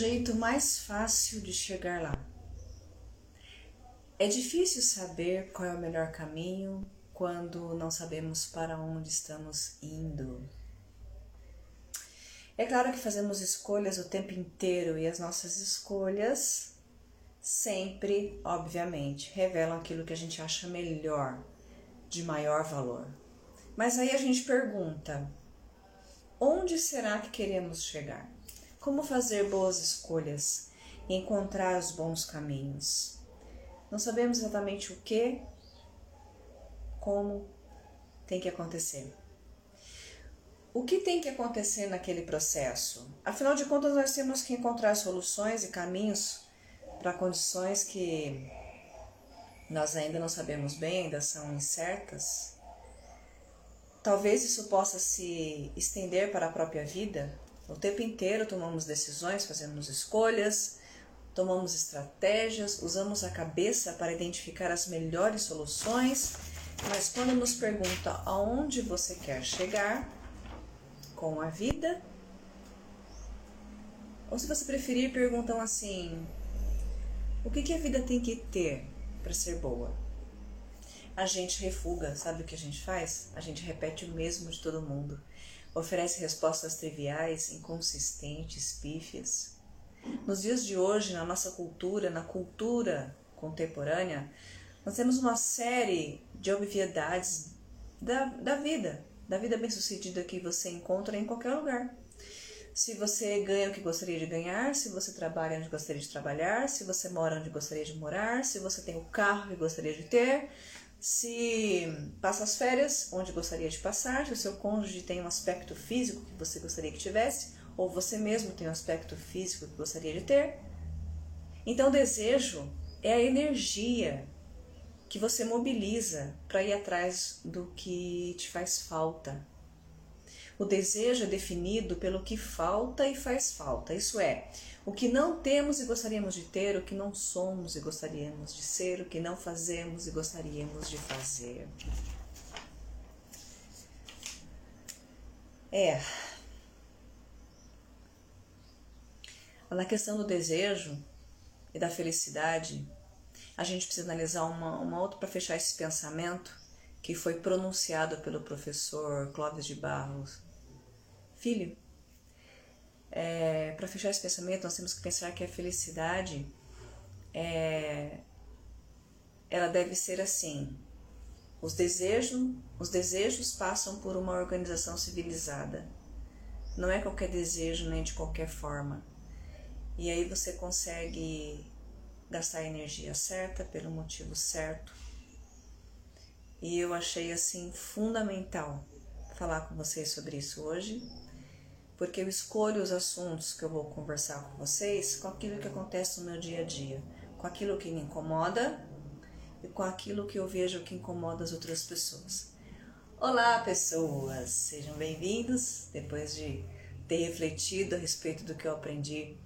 jeito mais fácil de chegar lá? É difícil saber qual é o melhor caminho quando não sabemos para onde estamos indo. É claro que fazemos escolhas o tempo inteiro e as nossas escolhas sempre, obviamente, revelam aquilo que a gente acha melhor, de maior valor. Mas aí a gente pergunta: onde será que queremos chegar? Como fazer boas escolhas e encontrar os bons caminhos? Não sabemos exatamente o que, como tem que acontecer. O que tem que acontecer naquele processo? Afinal de contas, nós temos que encontrar soluções e caminhos para condições que nós ainda não sabemos bem, ainda são incertas. Talvez isso possa se estender para a própria vida. O tempo inteiro tomamos decisões, fazemos escolhas, tomamos estratégias, usamos a cabeça para identificar as melhores soluções, mas quando nos pergunta aonde você quer chegar com a vida, ou se você preferir, perguntam assim: o que, que a vida tem que ter para ser boa? A gente refuga, sabe o que a gente faz? A gente repete o mesmo de todo mundo, oferece respostas triviais, inconsistentes, pífias. Nos dias de hoje, na nossa cultura, na cultura contemporânea, nós temos uma série de obviedades da, da vida, da vida bem-sucedida que você encontra em qualquer lugar. Se você ganha o que gostaria de ganhar, se você trabalha onde gostaria de trabalhar, se você mora onde gostaria de morar, se você tem o carro que gostaria de ter, se passa as férias onde gostaria de passar, se o seu cônjuge tem um aspecto físico que você gostaria que tivesse, ou você mesmo tem um aspecto físico que gostaria de ter. Então, o desejo é a energia que você mobiliza para ir atrás do que te faz falta. O desejo é definido pelo que falta e faz falta, isso é, o que não temos e gostaríamos de ter, o que não somos e gostaríamos de ser, o que não fazemos e gostaríamos de fazer. É, Na questão do desejo e da felicidade, a gente precisa analisar uma, uma outra para fechar esse pensamento que foi pronunciado pelo professor Clóvis de Barros. Filho, é, para fechar esse pensamento, nós temos que pensar que a felicidade é, ela deve ser assim. Os desejos, os desejos passam por uma organização civilizada. Não é qualquer desejo nem de qualquer forma. E aí você consegue gastar a energia certa pelo motivo certo. E eu achei assim fundamental falar com vocês sobre isso hoje, porque eu escolho os assuntos que eu vou conversar com vocês com aquilo que acontece no meu dia a dia, com aquilo que me incomoda e com aquilo que eu vejo que incomoda as outras pessoas. Olá, pessoas! Sejam bem-vindos depois de ter refletido a respeito do que eu aprendi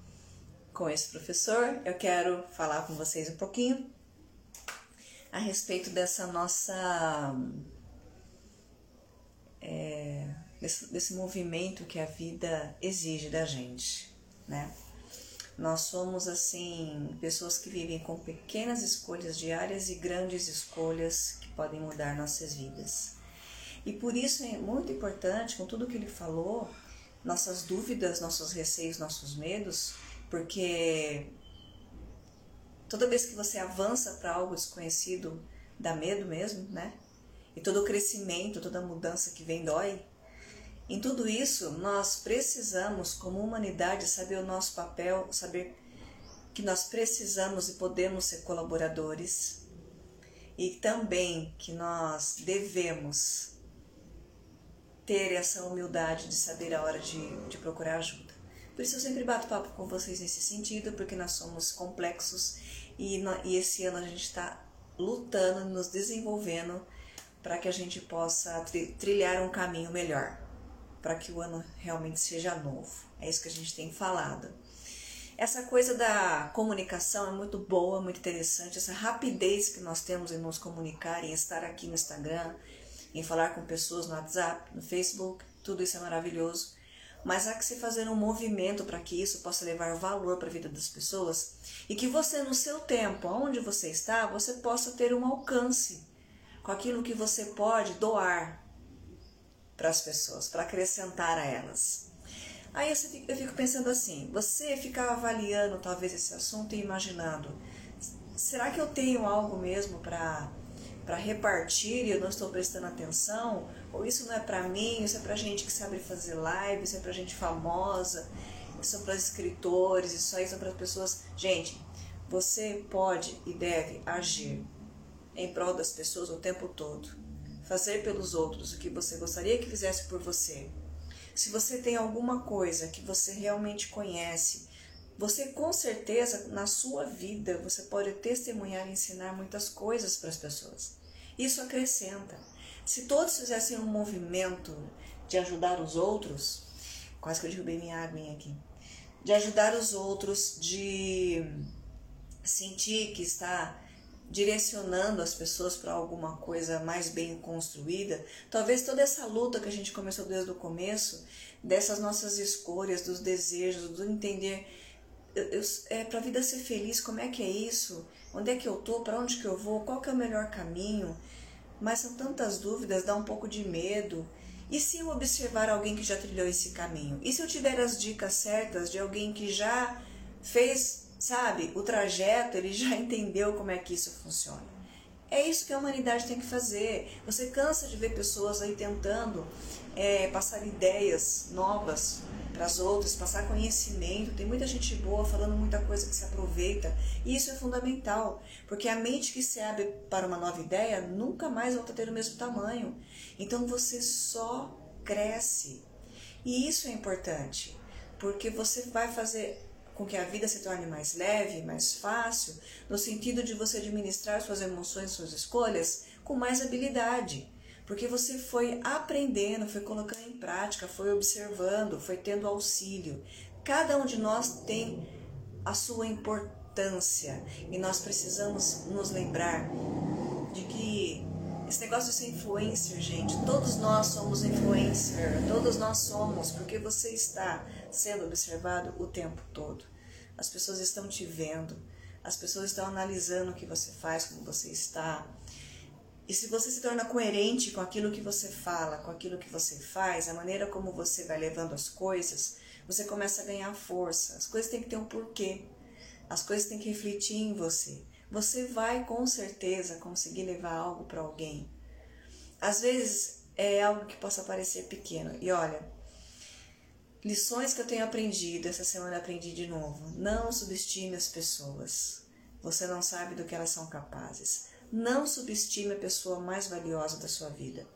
com esse professor, eu quero falar com vocês um pouquinho a respeito dessa nossa. É, desse, desse movimento que a vida exige da gente, né? Nós somos assim pessoas que vivem com pequenas escolhas diárias e grandes escolhas que podem mudar nossas vidas. E por isso é muito importante, com tudo que ele falou, nossas dúvidas, nossos receios, nossos medos, porque toda vez que você avança para algo desconhecido, dá medo mesmo, né? E todo o crescimento, toda mudança que vem dói. Em tudo isso, nós precisamos, como humanidade, saber o nosso papel, saber que nós precisamos e podemos ser colaboradores e também que nós devemos ter essa humildade de saber a hora de, de procurar ajuda. Por isso eu sempre bato papo com vocês nesse sentido, porque nós somos complexos e, e esse ano a gente está lutando, nos desenvolvendo para que a gente possa trilhar um caminho melhor, para que o ano realmente seja novo. É isso que a gente tem falado. Essa coisa da comunicação é muito boa, muito interessante, essa rapidez que nós temos em nos comunicar, em estar aqui no Instagram, em falar com pessoas no WhatsApp, no Facebook, tudo isso é maravilhoso mas há que se fazer um movimento para que isso possa levar valor para a vida das pessoas e que você, no seu tempo, onde você está, você possa ter um alcance com aquilo que você pode doar para as pessoas, para acrescentar a elas. Aí eu fico pensando assim: você ficar avaliando talvez esse assunto e imaginando, será que eu tenho algo mesmo para para repartir e eu não estou prestando atenção? Ou isso não é para mim, isso é para gente que sabe fazer live, isso é para gente famosa, isso é para escritores, isso aí são para pessoas. Gente, você pode e deve agir em prol das pessoas o tempo todo. Fazer pelos outros o que você gostaria que fizesse por você. Se você tem alguma coisa que você realmente conhece, você com certeza na sua vida você pode testemunhar e ensinar muitas coisas para as pessoas. Isso acrescenta. Se todos fizessem um movimento de ajudar os outros, quase que eu derrubei minha água aqui, de ajudar os outros, de sentir que está direcionando as pessoas para alguma coisa mais bem construída, talvez toda essa luta que a gente começou desde o começo, dessas nossas escolhas, dos desejos, do entender é para a vida ser feliz, como é que é isso? Onde é que eu tô? Para onde que eu vou? Qual que é o melhor caminho? Mas são tantas dúvidas, dá um pouco de medo. E se eu observar alguém que já trilhou esse caminho? E se eu tiver as dicas certas de alguém que já fez, sabe, o trajeto, ele já entendeu como é que isso funciona? É isso que a humanidade tem que fazer. Você cansa de ver pessoas aí tentando é, passar ideias novas para as outras, passar conhecimento. Tem muita gente boa falando muita coisa que se aproveita. E isso é fundamental, porque a mente que se abre para uma nova ideia nunca mais volta a ter o mesmo tamanho. Então você só cresce. E isso é importante, porque você vai fazer com que a vida se torne mais leve, mais fácil, no sentido de você administrar suas emoções, suas escolhas com mais habilidade. Porque você foi aprendendo, foi colocando em prática, foi observando, foi tendo auxílio. Cada um de nós tem a sua importância e nós precisamos nos lembrar de que esse negócio de ser influencer, gente, todos nós somos influencer, todos nós somos, porque você está sendo observado o tempo todo. As pessoas estão te vendo, as pessoas estão analisando o que você faz, como você está. E se você se torna coerente com aquilo que você fala, com aquilo que você faz, a maneira como você vai levando as coisas, você começa a ganhar força. As coisas têm que ter um porquê. As coisas têm que refletir em você. Você vai com certeza conseguir levar algo para alguém. Às vezes é algo que possa parecer pequeno. E olha, lições que eu tenho aprendido, essa semana aprendi de novo. Não subestime as pessoas. Você não sabe do que elas são capazes. Não subestime a pessoa mais valiosa da sua vida,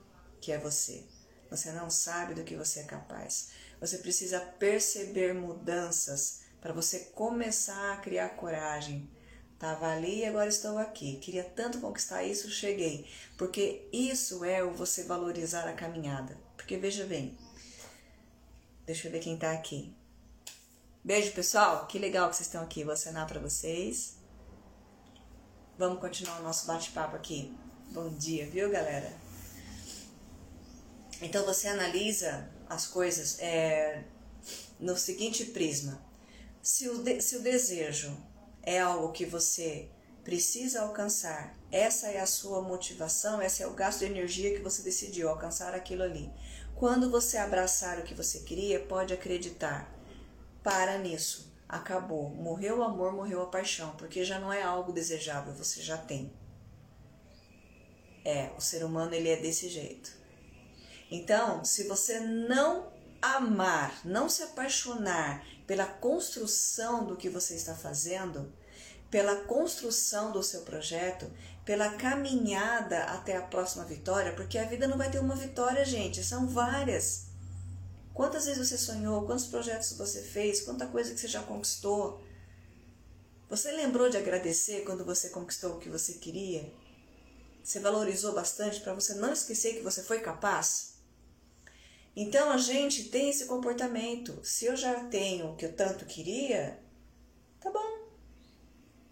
que é você. Você não sabe do que você é capaz. Você precisa perceber mudanças para você começar a criar coragem. Estava ali e agora estou aqui. Queria tanto conquistar isso, cheguei. Porque isso é o você valorizar a caminhada. Porque veja bem, deixa eu ver quem está aqui. Beijo, pessoal. Que legal que vocês estão aqui. Vou acenar para vocês. Vamos continuar o nosso bate-papo aqui. Bom dia, viu, galera? Então você analisa as coisas é, no seguinte prisma: se o, de, se o desejo é algo que você precisa alcançar, essa é a sua motivação, esse é o gasto de energia que você decidiu alcançar aquilo ali. Quando você abraçar o que você queria, pode acreditar. Para nisso acabou. Morreu o amor, morreu a paixão, porque já não é algo desejável, você já tem. É, o ser humano ele é desse jeito. Então, se você não amar, não se apaixonar pela construção do que você está fazendo, pela construção do seu projeto, pela caminhada até a próxima vitória, porque a vida não vai ter uma vitória, gente, são várias. Quantas vezes você sonhou? Quantos projetos você fez? Quanta coisa que você já conquistou? Você lembrou de agradecer quando você conquistou o que você queria? Você valorizou bastante para você não esquecer que você foi capaz? Então a gente tem esse comportamento. Se eu já tenho o que eu tanto queria, tá bom.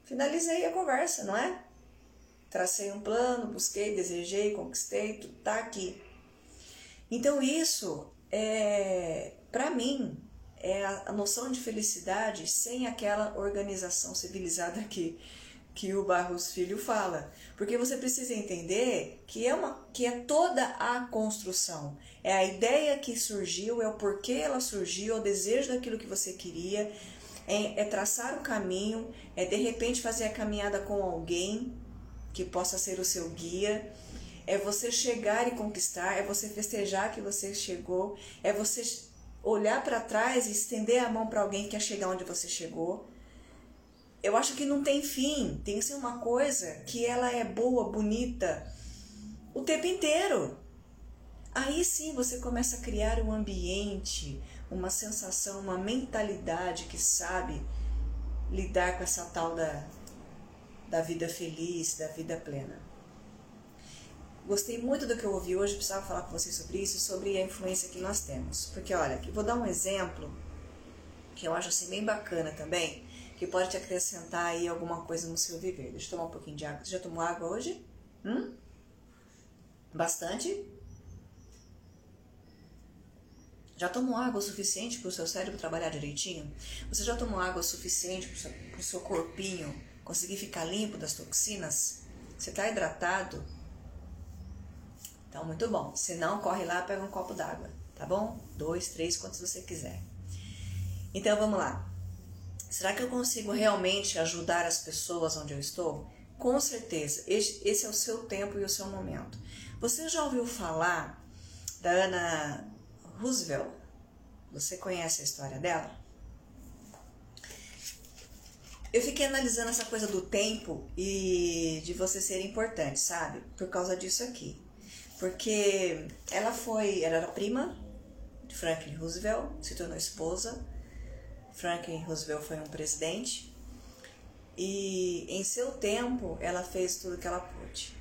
Finalizei a conversa, não é? Tracei um plano, busquei, desejei, conquistei, tudo tá aqui. Então isso é, para mim, é a, noção de felicidade sem aquela organização civilizada que que o Barros Filho fala, porque você precisa entender que é uma que é toda a construção, é a ideia que surgiu, é o porquê ela surgiu, é o desejo daquilo que você queria, é, é traçar o caminho, é de repente fazer a caminhada com alguém que possa ser o seu guia, é você chegar e conquistar, é você festejar que você chegou, é você olhar para trás e estender a mão para alguém que quer chegar onde você chegou eu acho que não tem fim. Tem que ser uma coisa que ela é boa, bonita o tempo inteiro. Aí sim você começa a criar um ambiente, uma sensação, uma mentalidade que sabe lidar com essa tal da, da vida feliz, da vida plena. Gostei muito do que eu ouvi hoje, precisava falar com vocês sobre isso, sobre a influência que nós temos. Porque olha, vou dar um exemplo que eu acho assim bem bacana também que pode te acrescentar aí alguma coisa no seu viver. Deixa eu tomar um pouquinho de água. Você já tomou água hoje? Hum? Bastante? Já tomou água o suficiente para o seu cérebro trabalhar direitinho? Você já tomou água o suficiente para o seu, seu corpinho conseguir ficar limpo das toxinas? Você está hidratado? Então, muito bom. Se não, corre lá, pega um copo d'água, tá bom? Dois, três, quantos você quiser. Então, vamos lá. Será que eu consigo realmente ajudar as pessoas onde eu estou? Com certeza, esse é o seu tempo e o seu momento. Você já ouviu falar da Ana Roosevelt? Você conhece a história dela? Eu fiquei analisando essa coisa do tempo e de você ser importante, sabe? Por causa disso aqui. Porque ela foi, ela era prima de Franklin Roosevelt, se tornou esposa Franklin Roosevelt foi um presidente e em seu tempo ela fez tudo que ela pôde.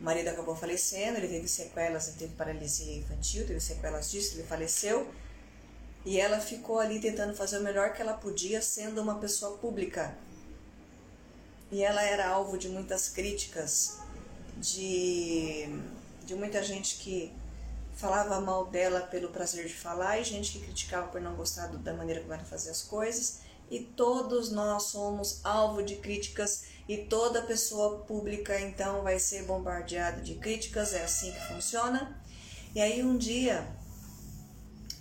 O marido acabou falecendo, ele teve sequelas, ele teve paralisia infantil, teve sequelas disso, ele faleceu. E ela ficou ali tentando fazer o melhor que ela podia, sendo uma pessoa pública. E ela era alvo de muitas críticas, de, de muita gente que falava mal dela pelo prazer de falar e gente que criticava por não gostar da maneira como ela fazia as coisas. E todos nós somos alvo de críticas e toda pessoa pública então vai ser bombardeada de críticas, é assim que funciona. E aí um dia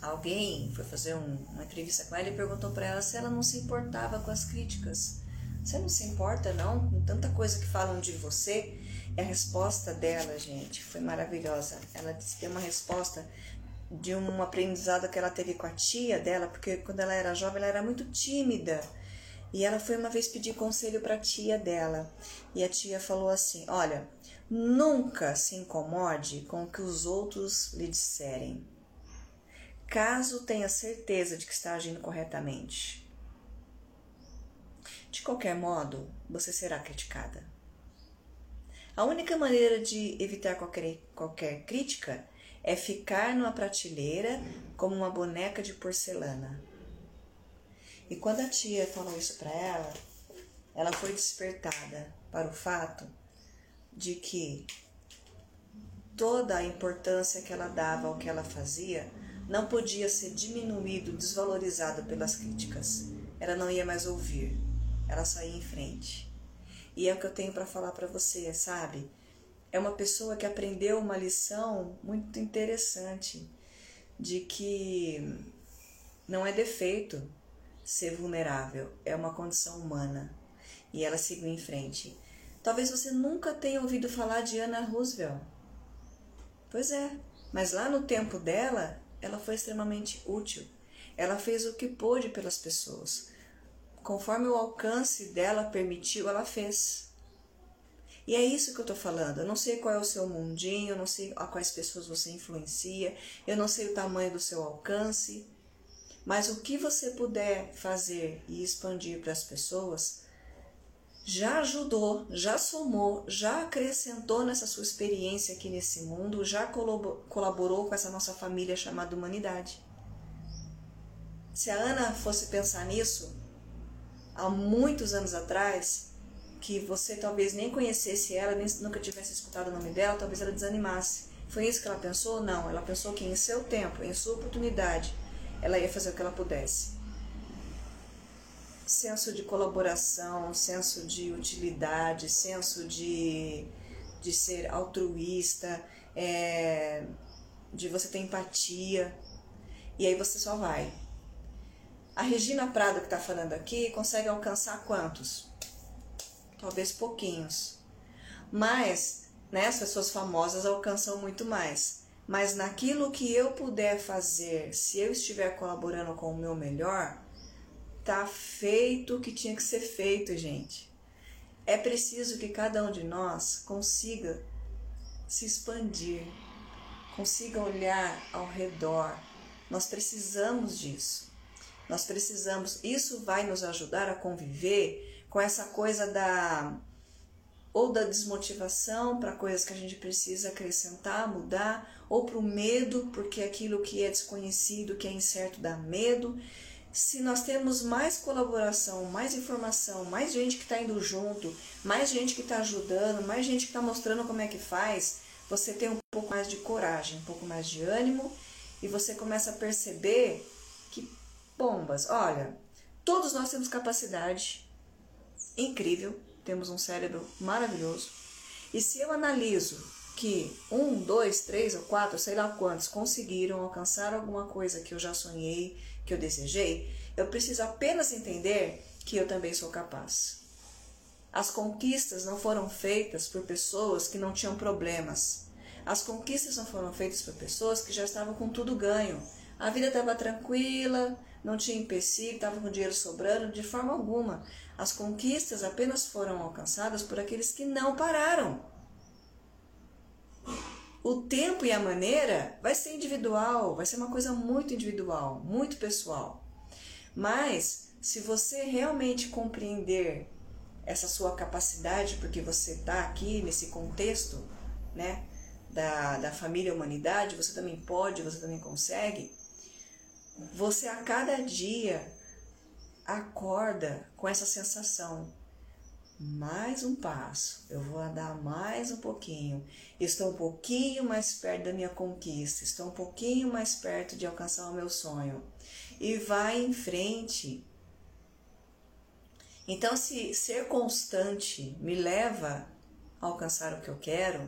alguém foi fazer um, uma entrevista com ela e perguntou para ela se ela não se importava com as críticas. Você não se importa não com tanta coisa que falam de você? A resposta dela, gente, foi maravilhosa. Ela disse, deu uma resposta de um aprendizado que ela teve com a tia dela, porque quando ela era jovem ela era muito tímida. E ela foi uma vez pedir conselho para a tia dela. E a tia falou assim: Olha, nunca se incomode com o que os outros lhe disserem, caso tenha certeza de que está agindo corretamente. De qualquer modo, você será criticada. A única maneira de evitar qualquer, qualquer crítica é ficar numa prateleira como uma boneca de porcelana. E quando a tia falou isso para ela, ela foi despertada para o fato de que toda a importância que ela dava ao que ela fazia não podia ser diminuído, desvalorizado pelas críticas. Ela não ia mais ouvir, ela só ia em frente. E é o que eu tenho para falar para você, sabe? É uma pessoa que aprendeu uma lição muito interessante de que não é defeito ser vulnerável, é uma condição humana. E ela seguiu em frente. Talvez você nunca tenha ouvido falar de Anna Roosevelt. Pois é, mas lá no tempo dela, ela foi extremamente útil. Ela fez o que pôde pelas pessoas conforme o alcance dela permitiu, ela fez. E é isso que eu estou falando. Eu não sei qual é o seu mundinho, eu não sei a quais pessoas você influencia, eu não sei o tamanho do seu alcance, mas o que você puder fazer e expandir para as pessoas já ajudou, já somou, já acrescentou nessa sua experiência aqui nesse mundo, já colaborou com essa nossa família chamada humanidade. Se a Ana fosse pensar nisso, há muitos anos atrás, que você talvez nem conhecesse ela, nem nunca tivesse escutado o nome dela, talvez ela desanimasse. Foi isso que ela pensou? Não, ela pensou que em seu tempo, em sua oportunidade, ela ia fazer o que ela pudesse. Senso de colaboração, senso de utilidade, senso de, de ser altruísta, é, de você ter empatia. E aí você só vai. A Regina Prado que está falando aqui consegue alcançar quantos? Talvez pouquinhos. Mas né, as pessoas famosas alcançam muito mais. Mas naquilo que eu puder fazer, se eu estiver colaborando com o meu melhor, tá feito o que tinha que ser feito, gente. É preciso que cada um de nós consiga se expandir, consiga olhar ao redor. Nós precisamos disso. Nós precisamos, isso vai nos ajudar a conviver com essa coisa da ou da desmotivação para coisas que a gente precisa acrescentar, mudar, ou para o medo, porque aquilo que é desconhecido, que é incerto, dá medo. Se nós temos mais colaboração, mais informação, mais gente que está indo junto, mais gente que está ajudando, mais gente que está mostrando como é que faz, você tem um pouco mais de coragem, um pouco mais de ânimo e você começa a perceber bombas, olha, todos nós temos capacidade incrível temos um cérebro maravilhoso. E se eu analiso que um, dois, três ou quatro, sei lá quantos, conseguiram alcançar alguma coisa que eu já sonhei, que eu desejei, eu preciso apenas entender que eu também sou capaz. As conquistas não foram feitas por pessoas que não tinham problemas. As conquistas não foram feitas por pessoas que já estavam com tudo ganho. A vida estava tranquila, não tinha empecilho, estava com dinheiro sobrando, de forma alguma. As conquistas apenas foram alcançadas por aqueles que não pararam. O tempo e a maneira vai ser individual, vai ser uma coisa muito individual, muito pessoal. Mas se você realmente compreender essa sua capacidade, porque você está aqui nesse contexto, né, da, da família humanidade, você também pode, você também consegue. Você a cada dia acorda com essa sensação. Mais um passo, eu vou andar mais um pouquinho. Estou um pouquinho mais perto da minha conquista, estou um pouquinho mais perto de alcançar o meu sonho. E vai em frente. Então, se ser constante me leva a alcançar o que eu quero,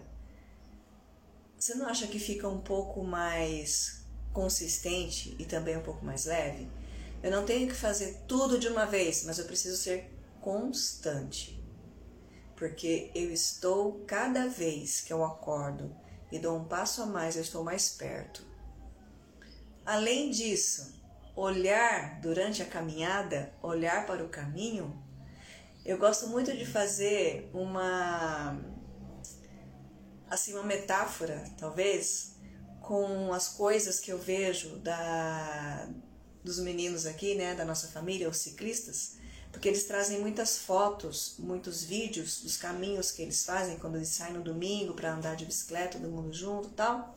você não acha que fica um pouco mais consistente e também um pouco mais leve? Eu não tenho que fazer tudo de uma vez, mas eu preciso ser constante. Porque eu estou, cada vez que eu acordo e dou um passo a mais, eu estou mais perto. Além disso, olhar durante a caminhada, olhar para o caminho, eu gosto muito de fazer uma assim uma metáfora, talvez, com as coisas que eu vejo da dos meninos aqui, né, da nossa família, os ciclistas, porque eles trazem muitas fotos, muitos vídeos dos caminhos que eles fazem quando eles saem no domingo para andar de bicicleta, todo mundo junto, tal.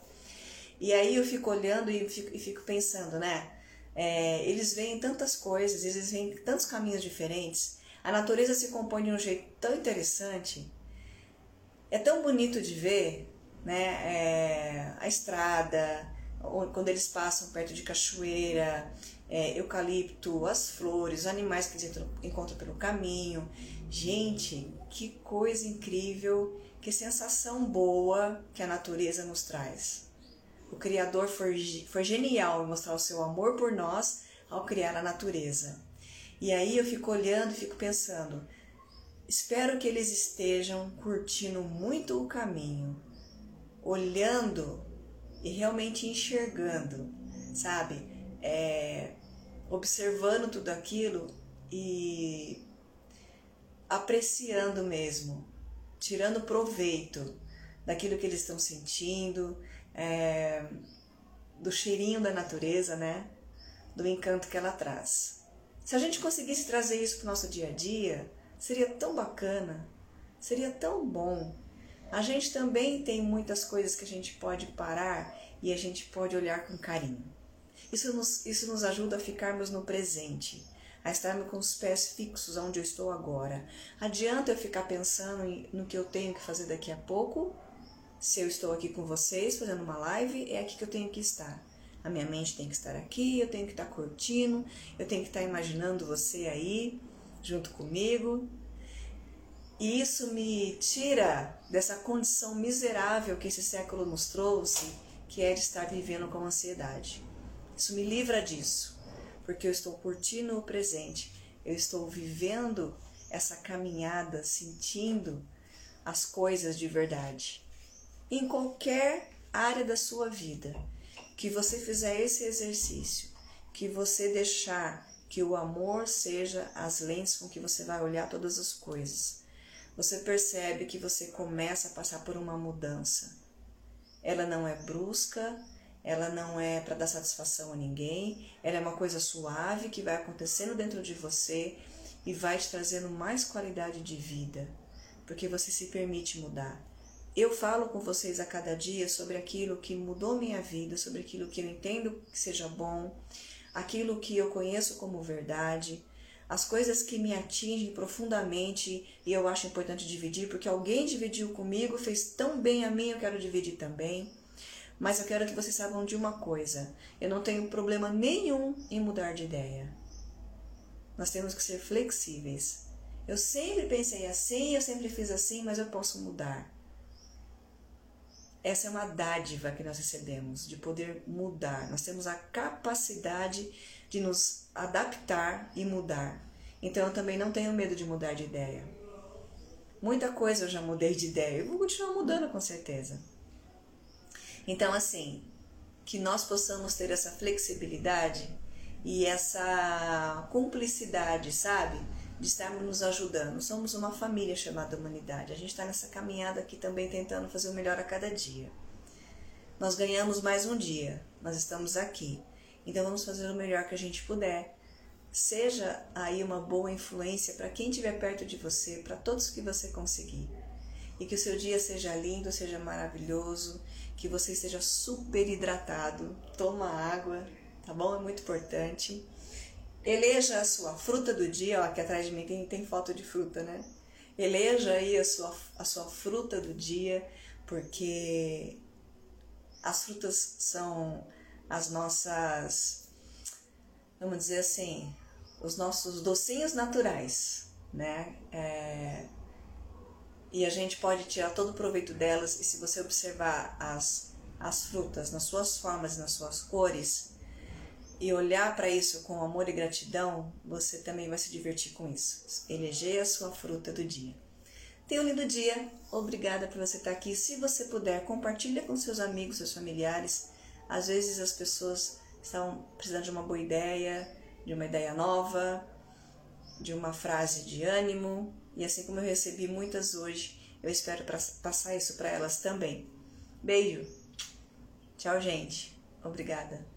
E aí eu fico olhando e fico, e fico pensando, né? É, eles veem tantas coisas, eles veem tantos caminhos diferentes. A natureza se compõe de um jeito tão interessante, é tão bonito de ver, né? É, a estrada, quando eles passam perto de cachoeira, é, eucalipto, as flores, animais que eles encontram pelo caminho. Gente, que coisa incrível, que sensação boa que a natureza nos traz. O Criador foi, foi genial em mostrar o seu amor por nós ao criar a natureza. E aí eu fico olhando e fico pensando, espero que eles estejam curtindo muito o caminho, olhando e realmente enxergando, sabe? É, observando tudo aquilo e apreciando mesmo, tirando proveito daquilo que eles estão sentindo, é, do cheirinho da natureza, né? Do encanto que ela traz. Se a gente conseguisse trazer isso para o nosso dia a dia, seria tão bacana, seria tão bom a gente também tem muitas coisas que a gente pode parar e a gente pode olhar com carinho. Isso nos, isso nos ajuda a ficarmos no presente, a estarmos com os pés fixos onde eu estou agora. Adianta eu ficar pensando no que eu tenho que fazer daqui a pouco? Se eu estou aqui com vocês fazendo uma live, é aqui que eu tenho que estar. A minha mente tem que estar aqui, eu tenho que estar curtindo, eu tenho que estar imaginando você aí junto comigo. E isso me tira dessa condição miserável que esse século nos trouxe, que é de estar vivendo com ansiedade. Isso me livra disso, porque eu estou curtindo o presente, eu estou vivendo essa caminhada, sentindo as coisas de verdade. Em qualquer área da sua vida, que você fizer esse exercício, que você deixar que o amor seja as lentes com que você vai olhar todas as coisas, você percebe que você começa a passar por uma mudança. Ela não é brusca, ela não é para dar satisfação a ninguém, ela é uma coisa suave que vai acontecendo dentro de você e vai te trazendo mais qualidade de vida, porque você se permite mudar. Eu falo com vocês a cada dia sobre aquilo que mudou minha vida, sobre aquilo que eu entendo que seja bom, aquilo que eu conheço como verdade, as coisas que me atingem profundamente e eu acho importante dividir, porque alguém dividiu comigo, fez tão bem a mim, eu quero dividir também. Mas eu quero que vocês saibam de uma coisa: eu não tenho problema nenhum em mudar de ideia. Nós temos que ser flexíveis. Eu sempre pensei assim, eu sempre fiz assim, mas eu posso mudar. Essa é uma dádiva que nós recebemos, de poder mudar. Nós temos a capacidade de nos adaptar e mudar. Então eu também não tenho medo de mudar de ideia. Muita coisa eu já mudei de ideia, eu vou continuar mudando com certeza. Então, assim, que nós possamos ter essa flexibilidade e essa cumplicidade, sabe? De estarmos nos ajudando. Somos uma família chamada humanidade. A gente está nessa caminhada aqui também tentando fazer o melhor a cada dia. Nós ganhamos mais um dia, nós estamos aqui. Então vamos fazer o melhor que a gente puder. Seja aí uma boa influência para quem estiver perto de você, para todos que você conseguir. E que o seu dia seja lindo, seja maravilhoso, que você esteja super hidratado. Toma água, tá bom? É muito importante. Eleja a sua fruta do dia, ó, aqui atrás de mim tem, tem foto de fruta, né? Eleja aí a sua, a sua fruta do dia, porque as frutas são as nossas, vamos dizer assim, os nossos docinhos naturais, né? É, e a gente pode tirar todo o proveito delas, e se você observar as, as frutas nas suas formas e nas suas cores, e olhar para isso com amor e gratidão, você também vai se divertir com isso. Eleger a sua fruta do dia. Tenha um lindo dia. Obrigada por você estar aqui. Se você puder, compartilha com seus amigos, seus familiares. Às vezes as pessoas estão precisando de uma boa ideia, de uma ideia nova, de uma frase de ânimo. E assim como eu recebi muitas hoje, eu espero passar isso para elas também. Beijo. Tchau, gente. Obrigada.